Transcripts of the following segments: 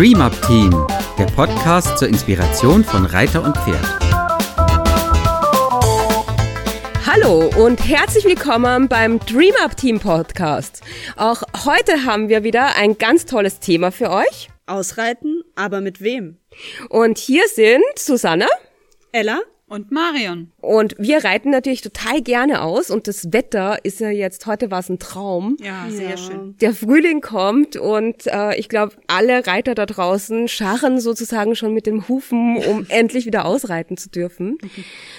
Dream Up Team, der Podcast zur Inspiration von Reiter und Pferd. Hallo und herzlich willkommen beim Dream Up Team Podcast. Auch heute haben wir wieder ein ganz tolles Thema für euch. Ausreiten, aber mit wem? Und hier sind Susanne, Ella und Marion. Und wir reiten natürlich total gerne aus und das Wetter ist ja jetzt, heute war es ein Traum. Ja, sehr ja. schön. Der Frühling kommt und äh, ich glaube, alle Reiter da draußen scharren sozusagen schon mit dem Hufen, um endlich wieder ausreiten zu dürfen.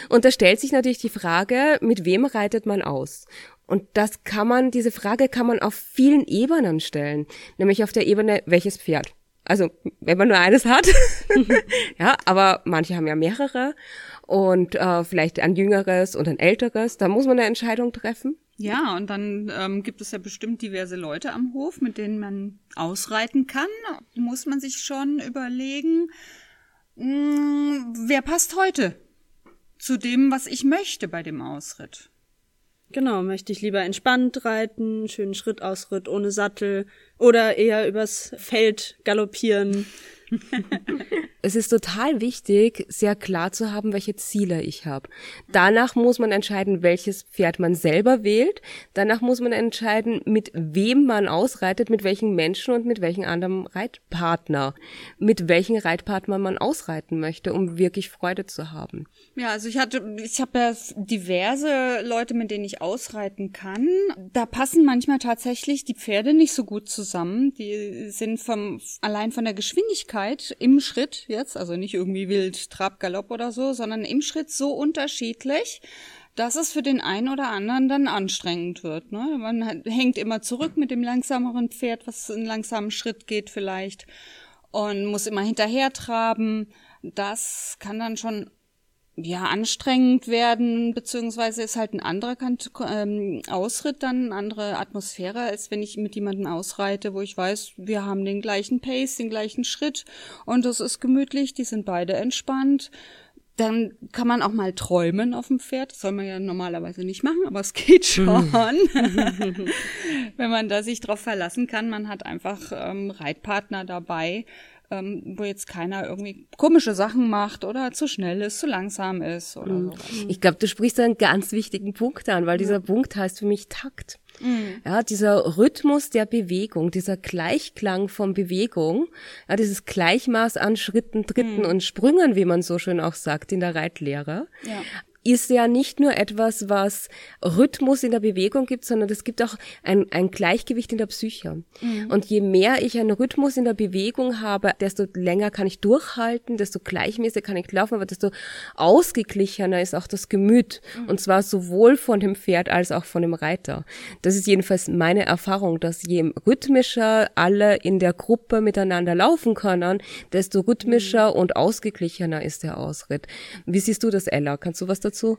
Und da stellt sich natürlich die Frage, mit wem reitet man aus? Und das kann man, diese Frage kann man auf vielen Ebenen stellen. Nämlich auf der Ebene, welches Pferd? Also, wenn man nur eines hat. ja, aber manche haben ja mehrere und äh, vielleicht ein jüngeres und ein älteres. Da muss man eine Entscheidung treffen. Ja, und dann ähm, gibt es ja bestimmt diverse Leute am Hof, mit denen man ausreiten kann. Muss man sich schon überlegen, mh, hm, wer passt heute zu dem, was ich möchte bei dem Ausritt. Genau, möchte ich lieber entspannt reiten, schönen Schrittausritt ohne Sattel oder eher übers Feld galoppieren. es ist total wichtig, sehr klar zu haben, welche Ziele ich habe. Danach muss man entscheiden, welches Pferd man selber wählt. Danach muss man entscheiden, mit wem man ausreitet, mit welchen Menschen und mit welchen anderen Reitpartner, mit welchen Reitpartner man ausreiten möchte, um wirklich Freude zu haben. Ja, also ich hatte, ich habe ja diverse Leute, mit denen ich ausreiten kann. Da passen manchmal tatsächlich die Pferde nicht so gut zusammen. Die sind vom allein von der Geschwindigkeit im Schritt jetzt, also nicht irgendwie wild Trab, Galopp oder so, sondern im Schritt so unterschiedlich, dass es für den einen oder anderen dann anstrengend wird. Ne? Man hängt immer zurück mit dem langsameren Pferd, was einen langsamen Schritt geht vielleicht und muss immer hinterher traben. Das kann dann schon ja anstrengend werden, beziehungsweise ist halt ein anderer Kant ähm, Ausritt dann, eine andere Atmosphäre, als wenn ich mit jemandem ausreite, wo ich weiß, wir haben den gleichen Pace, den gleichen Schritt und das ist gemütlich, die sind beide entspannt. Dann kann man auch mal träumen auf dem Pferd. Das soll man ja normalerweise nicht machen, aber es geht schon. wenn man da sich drauf verlassen kann. Man hat einfach ähm, Reitpartner dabei, ähm, wo jetzt keiner irgendwie komische Sachen macht oder zu schnell ist, zu langsam ist oder mhm. Ich glaube, du sprichst einen ganz wichtigen Punkt an, weil dieser Punkt heißt für mich Takt. Mhm. Ja, dieser Rhythmus der Bewegung, dieser Gleichklang von Bewegung, ja, dieses Gleichmaß an Schritten, Tritten mhm. und Sprüngen, wie man so schön auch sagt in der Reitlehre. Ja ist ja nicht nur etwas, was Rhythmus in der Bewegung gibt, sondern es gibt auch ein, ein Gleichgewicht in der Psyche. Mhm. Und je mehr ich einen Rhythmus in der Bewegung habe, desto länger kann ich durchhalten, desto gleichmäßiger kann ich laufen, aber desto ausgeglichener ist auch das Gemüt. Mhm. Und zwar sowohl von dem Pferd als auch von dem Reiter. Das ist jedenfalls meine Erfahrung, dass je rhythmischer alle in der Gruppe miteinander laufen können, desto rhythmischer mhm. und ausgeglichener ist der Ausritt. Wie siehst du das, Ella? Kannst du was dazu dazu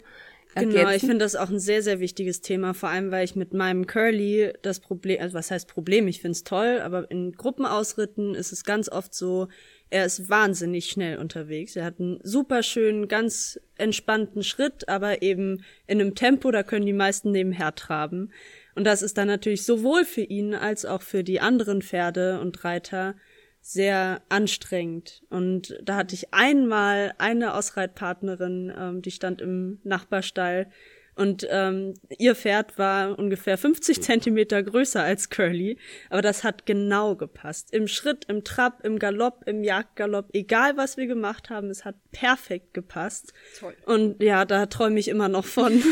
ergänzen? Genau, ich finde das auch ein sehr, sehr wichtiges Thema, vor allem weil ich mit meinem Curly das Problem, also was heißt Problem, ich finde es toll, aber in Gruppenausritten ist es ganz oft so, er ist wahnsinnig schnell unterwegs. Er hat einen super schönen, ganz entspannten Schritt, aber eben in einem Tempo, da können die meisten nebenher traben. Und das ist dann natürlich sowohl für ihn als auch für die anderen Pferde und Reiter sehr anstrengend. Und da hatte ich einmal eine Ausreitpartnerin, ähm, die stand im Nachbarstall und ähm, ihr Pferd war ungefähr 50 Zentimeter größer als Curly, aber das hat genau gepasst. Im Schritt, im Trab, im Galopp, im Jagdgalopp, egal was wir gemacht haben, es hat perfekt gepasst. Toll. Und ja, da träume ich immer noch von.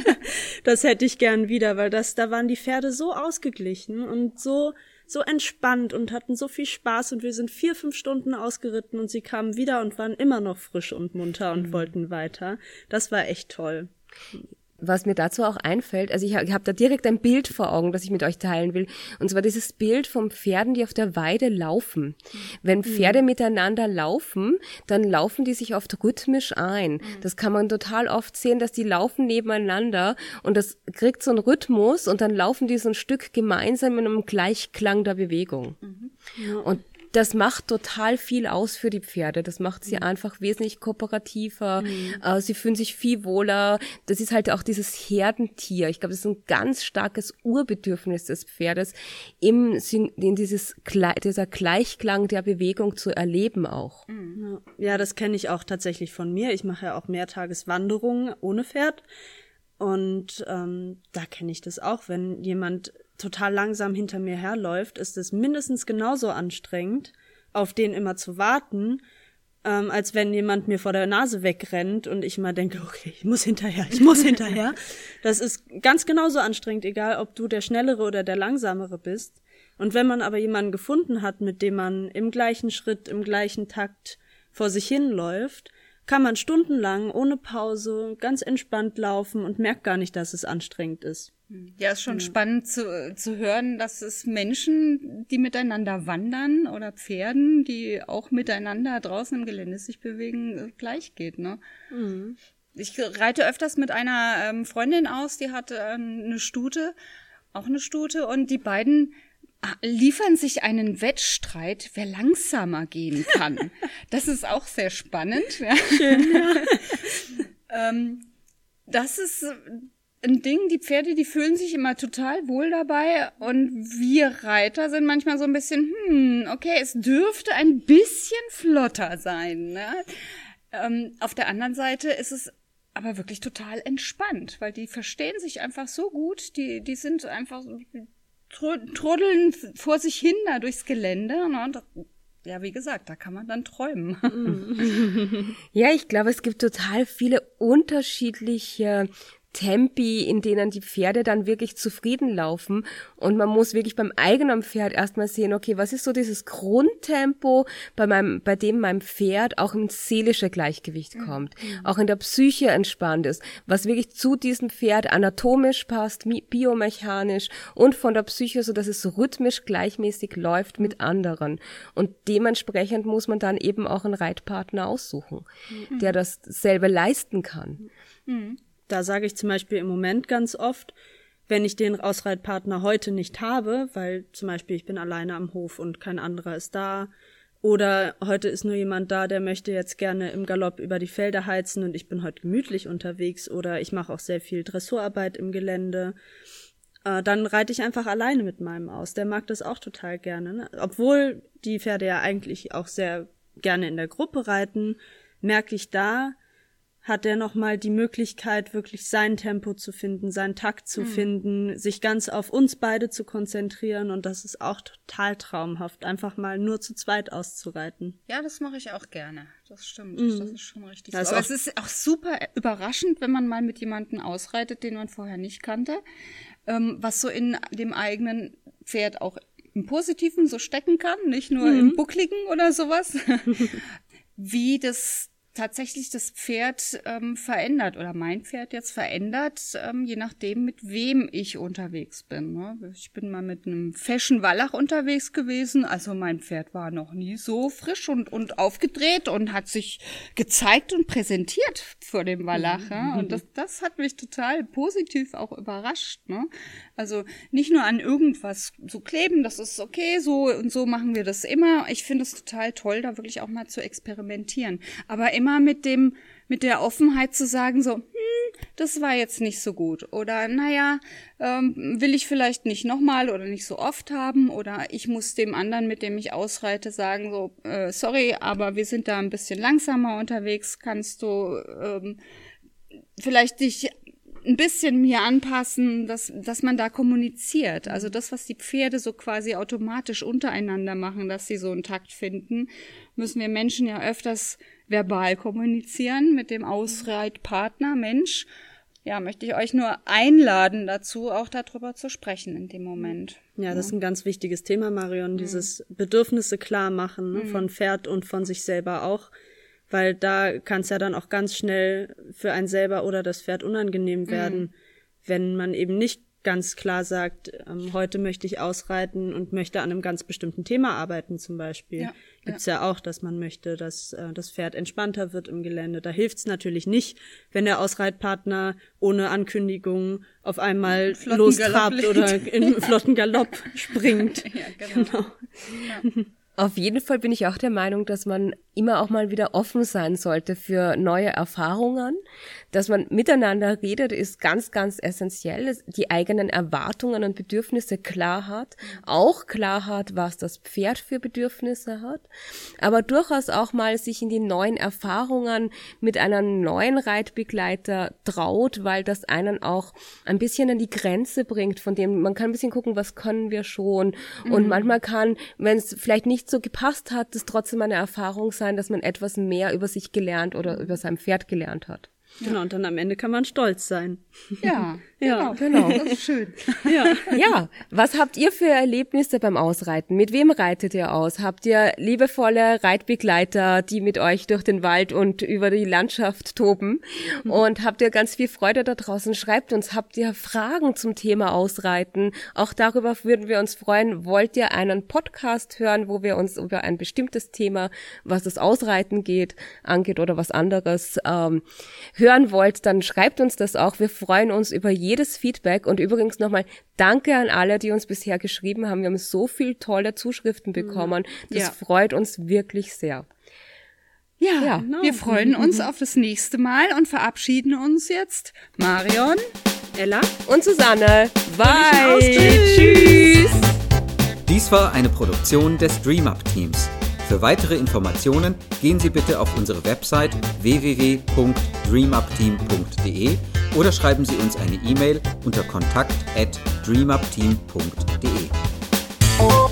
das hätte ich gern wieder, weil das, da waren die Pferde so ausgeglichen und so so entspannt und hatten so viel Spaß und wir sind vier, fünf Stunden ausgeritten und sie kamen wieder und waren immer noch frisch und munter und mhm. wollten weiter. Das war echt toll was mir dazu auch einfällt, also ich, habe da direkt ein Bild vor Augen, das ich mit euch teilen will. Und zwar dieses Bild von Pferden, die auf der Weide laufen. Wenn mhm. Pferde mhm. miteinander laufen, dann laufen die sich oft rhythmisch ein. Mhm. Das kann man total oft sehen, dass die laufen nebeneinander und das kriegt so einen Rhythmus und dann laufen die so ein Stück gemeinsam in einem Gleichklang der Bewegung. Mhm. Ja. Und das macht total viel aus für die Pferde. Das macht sie mhm. einfach wesentlich kooperativer. Mhm. Äh, sie fühlen sich viel wohler. Das ist halt auch dieses Herdentier. Ich glaube, das ist ein ganz starkes Urbedürfnis des Pferdes, im, in dieses, dieser Gleichklang der Bewegung zu erleben auch. Mhm. Ja, das kenne ich auch tatsächlich von mir. Ich mache ja auch Mehrtageswanderungen ohne Pferd. Und ähm, da kenne ich das auch, wenn jemand total langsam hinter mir herläuft, ist es mindestens genauso anstrengend, auf den immer zu warten, ähm, als wenn jemand mir vor der Nase wegrennt und ich immer denke, okay, ich muss hinterher, ich muss hinterher. Das ist ganz genauso anstrengend, egal ob du der Schnellere oder der Langsamere bist. Und wenn man aber jemanden gefunden hat, mit dem man im gleichen Schritt, im gleichen Takt vor sich hinläuft, kann man stundenlang ohne Pause ganz entspannt laufen und merkt gar nicht, dass es anstrengend ist. Ja, ist schon ja. spannend zu, zu hören, dass es Menschen, die miteinander wandern oder Pferden, die auch miteinander draußen im Gelände sich bewegen, gleich geht. Ne? Mhm. Ich reite öfters mit einer ähm, Freundin aus, die hat äh, eine Stute, auch eine Stute, und die beiden liefern sich einen Wettstreit, wer langsamer gehen kann. Das ist auch sehr spannend. Ja. Schön, ja. ähm, das ist ein Ding, die Pferde, die fühlen sich immer total wohl dabei und wir Reiter sind manchmal so ein bisschen, hm, okay, es dürfte ein bisschen flotter sein. Ne? Ähm, auf der anderen Seite ist es aber wirklich total entspannt, weil die verstehen sich einfach so gut, die, die sind einfach truddeln vor sich hin da durchs Gelände. Ne? Und ja, wie gesagt, da kann man dann träumen. ja, ich glaube, es gibt total viele unterschiedliche Tempi, in denen die Pferde dann wirklich zufrieden laufen. Und man muss wirklich beim eigenen Pferd erstmal sehen, okay, was ist so dieses Grundtempo, bei meinem, bei dem mein Pferd auch ins seelische Gleichgewicht mhm. kommt, mhm. auch in der Psyche entspannt ist, was wirklich zu diesem Pferd anatomisch passt, biomechanisch und von der Psyche, so dass es rhythmisch gleichmäßig läuft mit anderen. Und dementsprechend muss man dann eben auch einen Reitpartner aussuchen, mhm. der das selber leisten kann. Mhm. Da sage ich zum Beispiel im Moment ganz oft, wenn ich den Ausreitpartner heute nicht habe, weil zum Beispiel ich bin alleine am Hof und kein anderer ist da, oder heute ist nur jemand da, der möchte jetzt gerne im Galopp über die Felder heizen und ich bin heute gemütlich unterwegs, oder ich mache auch sehr viel Dressurarbeit im Gelände, äh, dann reite ich einfach alleine mit meinem aus. Der mag das auch total gerne. Ne? Obwohl die Pferde ja eigentlich auch sehr gerne in der Gruppe reiten, merke ich da, hat er nochmal die Möglichkeit, wirklich sein Tempo zu finden, seinen Takt zu mhm. finden, sich ganz auf uns beide zu konzentrieren und das ist auch total traumhaft, einfach mal nur zu zweit auszureiten. Ja, das mache ich auch gerne. Das stimmt. Mhm. Das ist schon richtig. Das so. Aber es ist auch super überraschend, wenn man mal mit jemandem ausreitet, den man vorher nicht kannte, ähm, was so in dem eigenen Pferd auch im Positiven so stecken kann, nicht nur mhm. im Buckligen oder sowas. Wie das tatsächlich das Pferd ähm, verändert oder mein Pferd jetzt verändert, ähm, je nachdem, mit wem ich unterwegs bin. Ne? Ich bin mal mit einem Fashion Wallach unterwegs gewesen, also mein Pferd war noch nie so frisch und, und aufgedreht und hat sich gezeigt und präsentiert vor dem Wallach. Mhm. Ja? Und das, das hat mich total positiv auch überrascht. Ne? Also nicht nur an irgendwas zu kleben, das ist okay, so und so machen wir das immer. Ich finde es total toll, da wirklich auch mal zu experimentieren. Aber immer mit dem, mit der Offenheit zu sagen, so, hm, das war jetzt nicht so gut. Oder naja, ähm, will ich vielleicht nicht nochmal oder nicht so oft haben. Oder ich muss dem anderen, mit dem ich ausreite, sagen, so, äh, sorry, aber wir sind da ein bisschen langsamer unterwegs. Kannst du ähm, vielleicht dich ein bisschen mir anpassen, dass, dass man da kommuniziert. Also das, was die Pferde so quasi automatisch untereinander machen, dass sie so einen Takt finden, müssen wir Menschen ja öfters verbal kommunizieren mit dem Ausreitpartner, Mensch. Ja, möchte ich euch nur einladen dazu, auch darüber zu sprechen in dem Moment. Ja, das ist ein ganz wichtiges Thema, Marion, mhm. dieses Bedürfnisse klar machen ne, mhm. von Pferd und von sich selber auch weil da kann es ja dann auch ganz schnell für einen selber oder das Pferd unangenehm mhm. werden, mhm. wenn man eben nicht ganz klar sagt, ähm, heute möchte ich ausreiten und möchte an einem ganz bestimmten Thema arbeiten zum Beispiel. Ja, Gibt's ja. ja auch, dass man möchte, dass äh, das Pferd entspannter wird im Gelände. Da hilft's natürlich nicht, wenn der Ausreitpartner ohne Ankündigung auf einmal lostrabt oder in flotten Galopp springt. Ja, genau. genau. Auf jeden Fall bin ich auch der Meinung, dass man immer auch mal wieder offen sein sollte für neue Erfahrungen. Dass man miteinander redet, ist ganz, ganz essentiell. Die eigenen Erwartungen und Bedürfnisse klar hat. Auch klar hat, was das Pferd für Bedürfnisse hat. Aber durchaus auch mal sich in die neuen Erfahrungen mit einem neuen Reitbegleiter traut, weil das einen auch ein bisschen an die Grenze bringt, von dem man kann ein bisschen gucken, was können wir schon. Und mhm. manchmal kann, wenn es vielleicht nicht so gepasst hat, es trotzdem eine Erfahrung sein, dass man etwas mehr über sich gelernt oder über sein Pferd gelernt hat. Genau, und dann am Ende kann man stolz sein. Ja, ja, genau. genau. Das ist schön. Ja. ja, was habt ihr für Erlebnisse beim Ausreiten? Mit wem reitet ihr aus? Habt ihr liebevolle Reitbegleiter, die mit euch durch den Wald und über die Landschaft toben? Mhm. Und habt ihr ganz viel Freude da draußen? Schreibt uns, habt ihr Fragen zum Thema Ausreiten? Auch darüber würden wir uns freuen. Wollt ihr einen Podcast hören, wo wir uns über ein bestimmtes Thema, was das Ausreiten geht, angeht oder was anderes, ähm, hören wollt, dann schreibt uns das auch. Wir freuen uns über jedes Feedback und übrigens nochmal danke an alle, die uns bisher geschrieben haben. Wir haben so viel tolle Zuschriften bekommen. Das ja. freut uns wirklich sehr. Ja, ja. Genau. wir freuen uns mhm. auf das nächste Mal und verabschieden uns jetzt. Marion, Ella und Susanne. Bye. Tschüss. Dies war eine Produktion des DreamUp Teams. Für weitere Informationen gehen Sie bitte auf unsere Website www.dreamupteam.de oder schreiben Sie uns eine E-Mail unter kontakt@dreamupteam.de.